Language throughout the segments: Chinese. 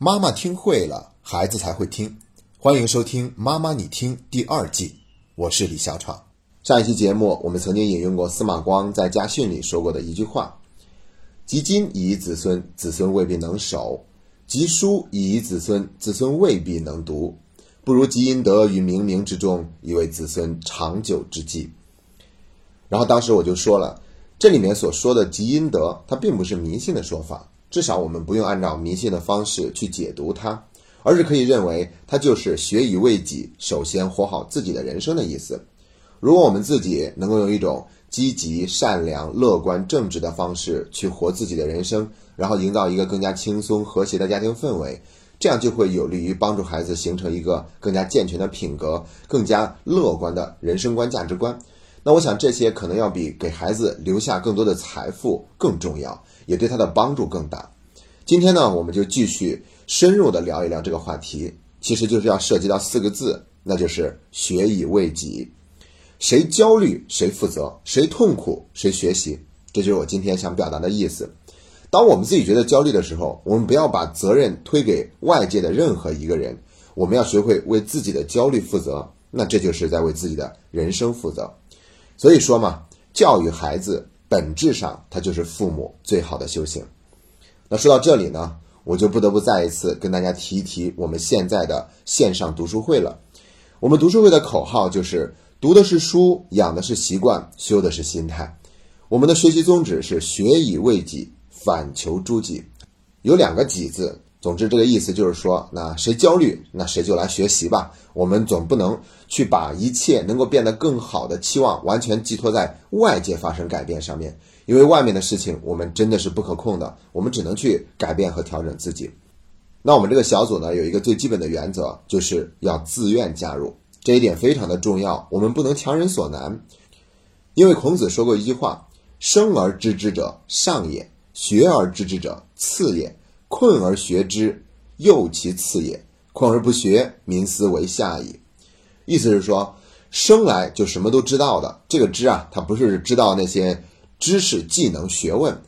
妈妈听会了，孩子才会听。欢迎收听《妈妈你听》第二季，我是李小闯。上一期节目，我们曾经引用过司马光在家训里说过的一句话：“积金以子孙，子孙未必能守；积书以子孙，子孙未必能读。不如积阴德于冥冥之中，以为子孙长久之计。”然后当时我就说了，这里面所说的积阴德，它并不是迷信的说法。至少我们不用按照迷信的方式去解读它，而是可以认为它就是学以为己，首先活好自己的人生的意思。如果我们自己能够用一种积极、善良、乐观、正直的方式去活自己的人生，然后营造一个更加轻松、和谐的家庭氛围，这样就会有利于帮助孩子形成一个更加健全的品格、更加乐观的人生观、价值观。那我想这些可能要比给孩子留下更多的财富更重要。也对他的帮助更大。今天呢，我们就继续深入的聊一聊这个话题，其实就是要涉及到四个字，那就是学以为己。谁焦虑谁负责，谁痛苦谁学习，这就是我今天想表达的意思。当我们自己觉得焦虑的时候，我们不要把责任推给外界的任何一个人，我们要学会为自己的焦虑负责。那这就是在为自己的人生负责。所以说嘛，教育孩子。本质上，它就是父母最好的修行。那说到这里呢，我就不得不再一次跟大家提一提我们现在的线上读书会了。我们读书会的口号就是：读的是书，养的是习惯，修的是心态。我们的学习宗旨是学以为己，反求诸己。有两个“己”字。总之，这个意思就是说，那谁焦虑，那谁就来学习吧。我们总不能去把一切能够变得更好的期望完全寄托在外界发生改变上面，因为外面的事情我们真的是不可控的，我们只能去改变和调整自己。那我们这个小组呢，有一个最基本的原则，就是要自愿加入，这一点非常的重要，我们不能强人所难。因为孔子说过一句话：“生而知之者上也，学而知之者次也。”困而学之，又其次也；困而不学，民思为下矣。意思是说，生来就什么都知道的这个知啊，他不是知道那些知识、技能、学问，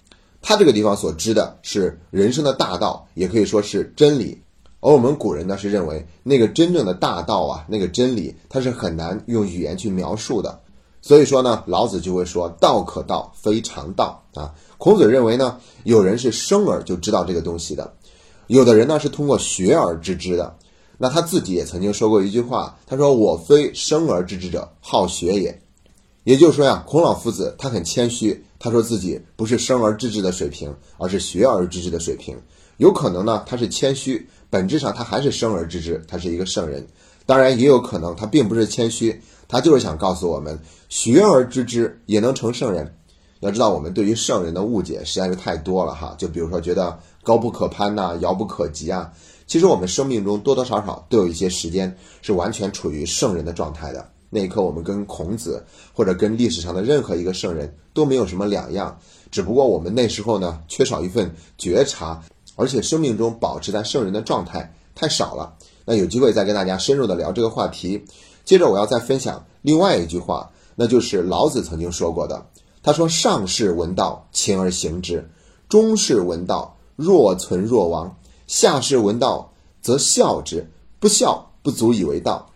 他这个地方所知的是人生的大道，也可以说是真理。而我们古人呢，是认为那个真正的大道啊，那个真理，它是很难用语言去描述的。所以说呢，老子就会说：“道可道，非常道。”啊，孔子认为呢，有人是生而就知道这个东西的，有的人呢是通过学而知之的。那他自己也曾经说过一句话，他说：“我非生而知之者，好学也。”也就是说呀，孔老夫子他很谦虚，他说自己不是生而知之的水平，而是学而知之的水平。有可能呢，他是谦虚，本质上他还是生而知之，他是一个圣人。当然，也有可能他并不是谦虚。他就是想告诉我们，学而知之也能成圣人。要知道，我们对于圣人的误解实在是太多了哈。就比如说，觉得高不可攀呐，遥不可及啊。其实我们生命中多多少少都有一些时间是完全处于圣人的状态的。那一刻，我们跟孔子或者跟历史上的任何一个圣人都没有什么两样。只不过我们那时候呢，缺少一份觉察，而且生命中保持在圣人的状态太少了。那有机会再跟大家深入的聊这个话题。接着我要再分享另外一句话，那就是老子曾经说过的。他说：“上士闻道，勤而行之；中士闻道，若存若亡；下士闻道，则效之。不效，不足以为道。”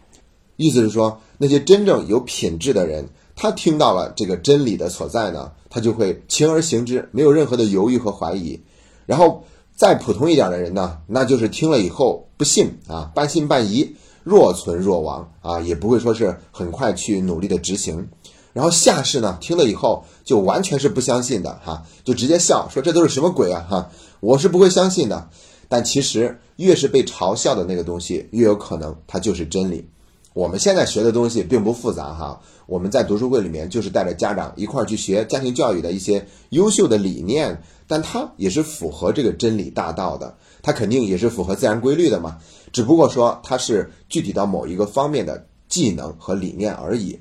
意思是说，那些真正有品质的人，他听到了这个真理的所在呢，他就会勤而行之，没有任何的犹豫和怀疑。然后再普通一点的人呢，那就是听了以后不信啊，半信半疑。若存若亡啊，也不会说是很快去努力的执行。然后下士呢，听了以后就完全是不相信的哈，就直接笑说这都是什么鬼啊哈，我是不会相信的。但其实越是被嘲笑的那个东西，越有可能它就是真理。我们现在学的东西并不复杂哈，我们在读书会里面就是带着家长一块儿去学家庭教育的一些优秀的理念，但它也是符合这个真理大道的，它肯定也是符合自然规律的嘛。只不过说它是具体到某一个方面的技能和理念而已。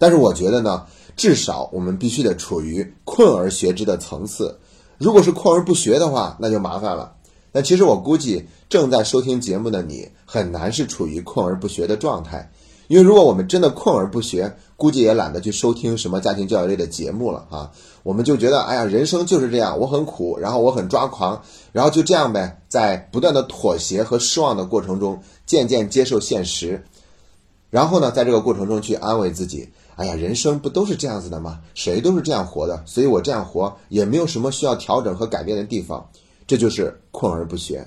但是我觉得呢，至少我们必须得处于困而学之的层次。如果是困而不学的话，那就麻烦了。那其实我估计正在收听节目的你很难是处于困而不学的状态，因为如果我们真的困而不学，估计也懒得去收听什么家庭教育类的节目了啊。我们就觉得，哎呀，人生就是这样，我很苦，然后我很抓狂，然后就这样呗，在不断的妥协和失望的过程中，渐渐接受现实，然后呢，在这个过程中去安慰自己，哎呀，人生不都是这样子的吗？谁都是这样活的，所以我这样活也没有什么需要调整和改变的地方，这就是困而不学。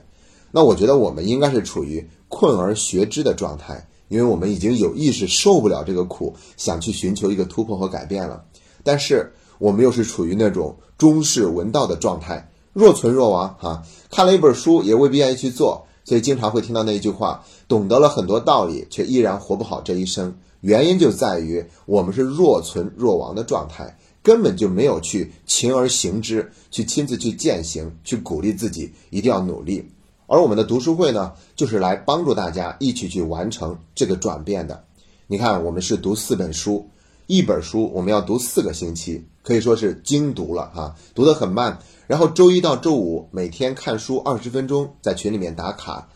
那我觉得我们应该是处于困而学之的状态，因为我们已经有意识受不了这个苦，想去寻求一个突破和改变了，但是。我们又是处于那种中士闻道的状态，若存若亡哈。看了一本书，也未必愿意去做，所以经常会听到那一句话：懂得了很多道理，却依然活不好这一生。原因就在于我们是若存若亡的状态，根本就没有去勤而行之，去亲自去践行，去鼓励自己一定要努力。而我们的读书会呢，就是来帮助大家一起去完成这个转变的。你看，我们是读四本书。一本书我们要读四个星期，可以说是精读了哈，读得很慢。然后周一到周五每天看书二十分钟，在群里面打卡。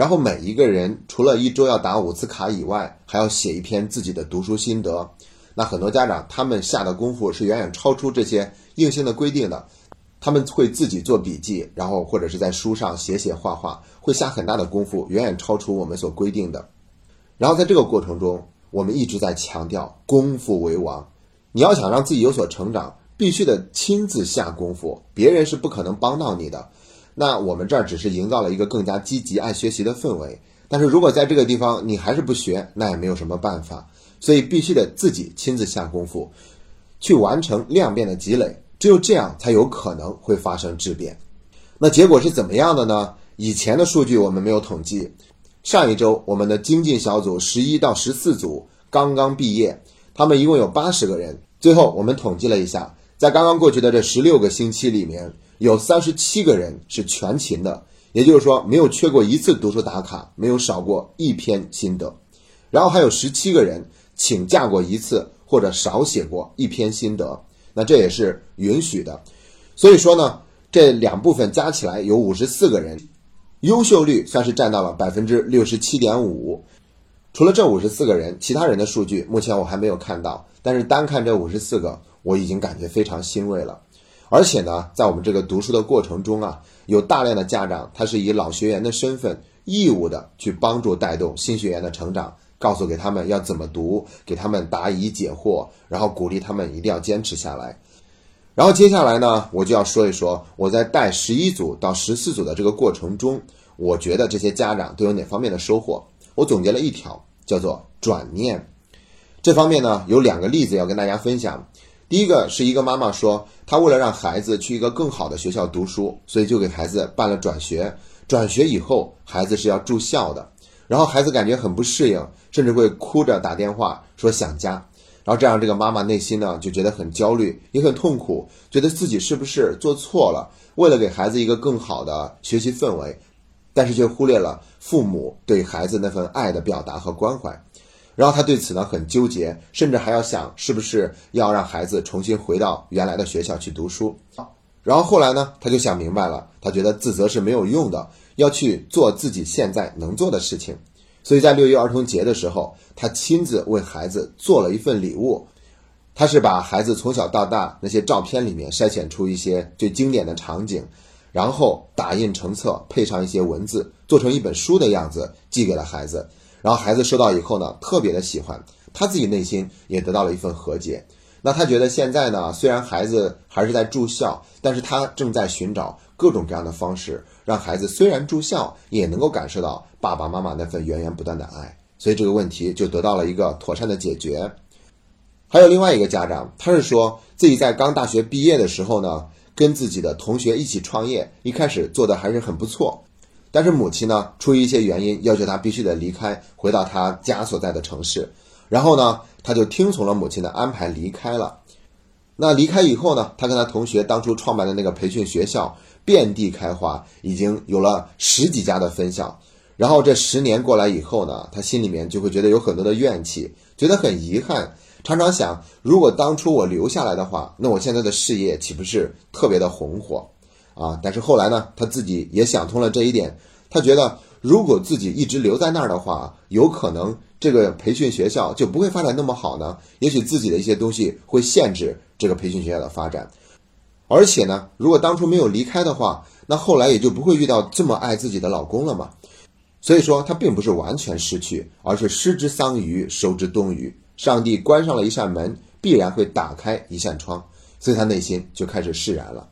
然后每一个人除了一周要打五次卡以外，还要写一篇自己的读书心得。那很多家长他们下的功夫是远远超出这些硬性的规定的，他们会自己做笔记，然后或者是在书上写写画画，会下很大的功夫，远远超出我们所规定的。然后在这个过程中。我们一直在强调功夫为王，你要想让自己有所成长，必须得亲自下功夫，别人是不可能帮到你的。那我们这儿只是营造了一个更加积极、爱学习的氛围。但是如果在这个地方你还是不学，那也没有什么办法。所以必须得自己亲自下功夫，去完成量变的积累，只有这样才有可能会发生质变。那结果是怎么样的呢？以前的数据我们没有统计。上一周，我们的精进小组十一到十四组刚刚毕业，他们一共有八十个人。最后，我们统计了一下，在刚刚过去的这十六个星期里面，有三十七个人是全勤的，也就是说没有缺过一次读书打卡，没有少过一篇心得。然后还有十七个人请假过一次，或者少写过一篇心得，那这也是允许的。所以说呢，这两部分加起来有五十四个人。优秀率算是占到了百分之六十七点五，除了这五十四个人，其他人的数据目前我还没有看到。但是单看这五十四个，我已经感觉非常欣慰了。而且呢，在我们这个读书的过程中啊，有大量的家长，他是以老学员的身份，义务的去帮助带动新学员的成长，告诉给他们要怎么读，给他们答疑解惑，然后鼓励他们一定要坚持下来。然后接下来呢，我就要说一说我在带十一组到十四组的这个过程中，我觉得这些家长都有哪方面的收获。我总结了一条，叫做转念。这方面呢，有两个例子要跟大家分享。第一个是一个妈妈说，她为了让孩子去一个更好的学校读书，所以就给孩子办了转学。转学以后，孩子是要住校的，然后孩子感觉很不适应，甚至会哭着打电话说想家。然后这样，这个妈妈内心呢就觉得很焦虑，也很痛苦，觉得自己是不是做错了？为了给孩子一个更好的学习氛围，但是却忽略了父母对孩子那份爱的表达和关怀。然后他对此呢很纠结，甚至还要想是不是要让孩子重新回到原来的学校去读书。然后后来呢，他就想明白了，他觉得自责是没有用的，要去做自己现在能做的事情。所以在六一儿童节的时候，他亲自为孩子做了一份礼物。他是把孩子从小到大那些照片里面筛选出一些最经典的场景，然后打印成册，配上一些文字，做成一本书的样子寄给了孩子。然后孩子收到以后呢，特别的喜欢，他自己内心也得到了一份和解。那他觉得现在呢，虽然孩子还是在住校，但是他正在寻找各种各样的方式，让孩子虽然住校，也能够感受到爸爸妈妈那份源源不断的爱，所以这个问题就得到了一个妥善的解决。还有另外一个家长，他是说自己在刚大学毕业的时候呢，跟自己的同学一起创业，一开始做的还是很不错，但是母亲呢，出于一些原因，要求他必须得离开，回到他家所在的城市。然后呢，他就听从了母亲的安排离开了。那离开以后呢，他跟他同学当初创办的那个培训学校遍地开花，已经有了十几家的分校。然后这十年过来以后呢，他心里面就会觉得有很多的怨气，觉得很遗憾，常常想，如果当初我留下来的话，那我现在的事业岂不是特别的红火啊？但是后来呢，他自己也想通了这一点，他觉得如果自己一直留在那儿的话，有可能这个培训学校就不会发展那么好呢？也许自己的一些东西会限制这个培训学校的发展。而且呢，如果当初没有离开的话，那后来也就不会遇到这么爱自己的老公了嘛。所以说，他并不是完全失去，而是失之桑榆，收之东隅。上帝关上了一扇门，必然会打开一扇窗，所以他内心就开始释然了。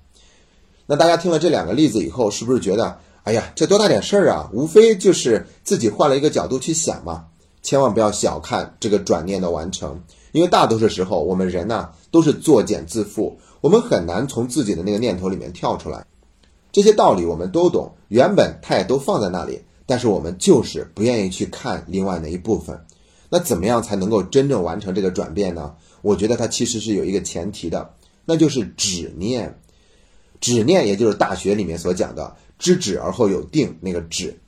那大家听了这两个例子以后，是不是觉得，哎呀，这多大点事儿啊？无非就是自己换了一个角度去想嘛。千万不要小看这个转念的完成，因为大多数时候我们人呢都是作茧自缚，我们很难从自己的那个念头里面跳出来。这些道理我们都懂，原本它也都放在那里。但是我们就是不愿意去看另外那一部分，那怎么样才能够真正完成这个转变呢？我觉得它其实是有一个前提的，那就是止念。止念也就是大学里面所讲的“知止而后有定”那个止，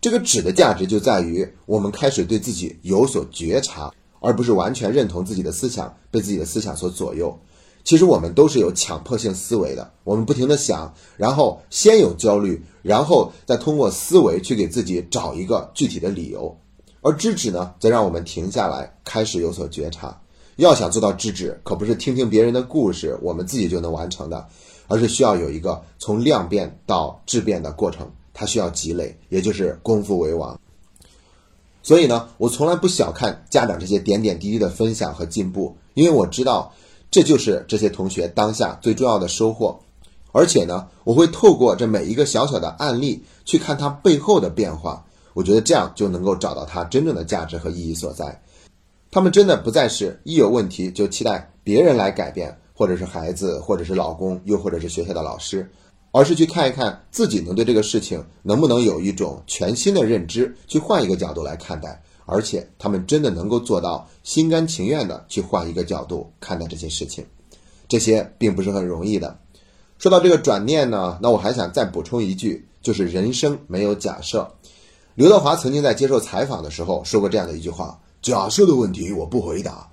这个止的价值就在于我们开始对自己有所觉察，而不是完全认同自己的思想，被自己的思想所左右。其实我们都是有强迫性思维的，我们不停的想，然后先有焦虑，然后再通过思维去给自己找一个具体的理由。而知止呢，则让我们停下来，开始有所觉察。要想做到知止，可不是听听别人的故事，我们自己就能完成的，而是需要有一个从量变到质变的过程，它需要积累，也就是功夫为王。所以呢，我从来不小看家长这些点点滴滴的分享和进步，因为我知道。这就是这些同学当下最重要的收获，而且呢，我会透过这每一个小小的案例去看它背后的变化，我觉得这样就能够找到它真正的价值和意义所在。他们真的不再是一有问题就期待别人来改变，或者是孩子，或者是老公，又或者是学校的老师，而是去看一看自己能对这个事情能不能有一种全新的认知，去换一个角度来看待。而且他们真的能够做到心甘情愿的去换一个角度看待这些事情，这些并不是很容易的。说到这个转念呢，那我还想再补充一句，就是人生没有假设。刘德华曾经在接受采访的时候说过这样的一句话：“假设的问题我不回答。”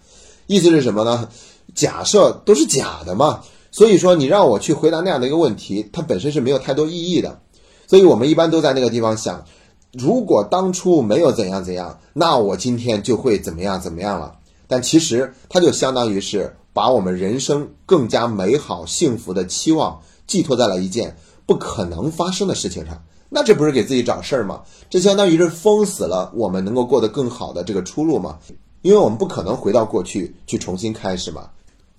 意思是什么呢？假设都是假的嘛，所以说你让我去回答那样的一个问题，它本身是没有太多意义的。所以我们一般都在那个地方想。如果当初没有怎样怎样，那我今天就会怎么样怎么样了。但其实它就相当于是把我们人生更加美好幸福的期望寄托在了一件不可能发生的事情上，那这不是给自己找事儿吗？这相当于是封死了我们能够过得更好的这个出路吗？因为我们不可能回到过去去重新开始嘛。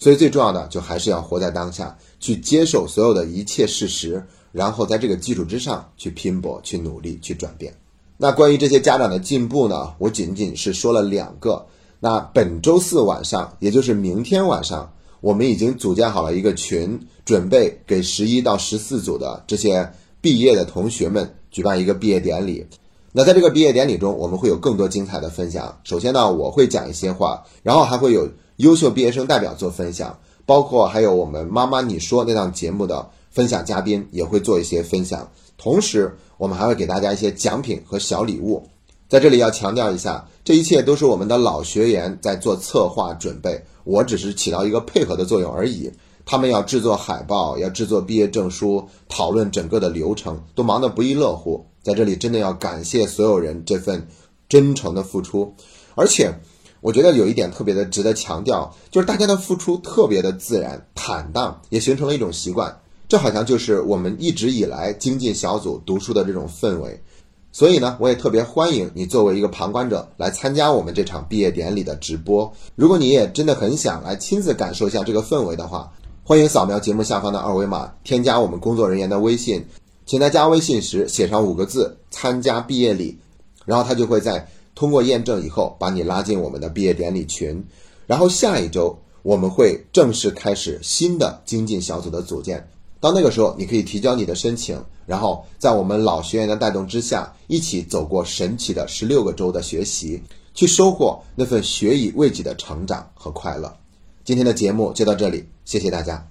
所以最重要的就还是要活在当下，去接受所有的一切事实。然后在这个基础之上去拼搏、去努力、去转变。那关于这些家长的进步呢？我仅仅是说了两个。那本周四晚上，也就是明天晚上，我们已经组建好了一个群，准备给十一到十四组的这些毕业的同学们举办一个毕业典礼。那在这个毕业典礼中，我们会有更多精彩的分享。首先呢，我会讲一些话，然后还会有优秀毕业生代表做分享，包括还有我们妈妈你说那档节目的。分享嘉宾也会做一些分享，同时我们还会给大家一些奖品和小礼物。在这里要强调一下，这一切都是我们的老学员在做策划准备，我只是起到一个配合的作用而已。他们要制作海报，要制作毕业证书，讨论整个的流程，都忙得不亦乐乎。在这里真的要感谢所有人这份真诚的付出，而且我觉得有一点特别的值得强调，就是大家的付出特别的自然坦荡，也形成了一种习惯。这好像就是我们一直以来精进小组读书的这种氛围，所以呢，我也特别欢迎你作为一个旁观者来参加我们这场毕业典礼的直播。如果你也真的很想来亲自感受一下这个氛围的话，欢迎扫描节目下方的二维码，添加我们工作人员的微信，请在加微信时写上五个字“参加毕业礼”，然后他就会在通过验证以后把你拉进我们的毕业典礼群。然后下一周我们会正式开始新的精进小组的组建。到那个时候，你可以提交你的申请，然后在我们老学员的带动之下，一起走过神奇的十六个周的学习，去收获那份学以为己的成长和快乐。今天的节目就到这里，谢谢大家。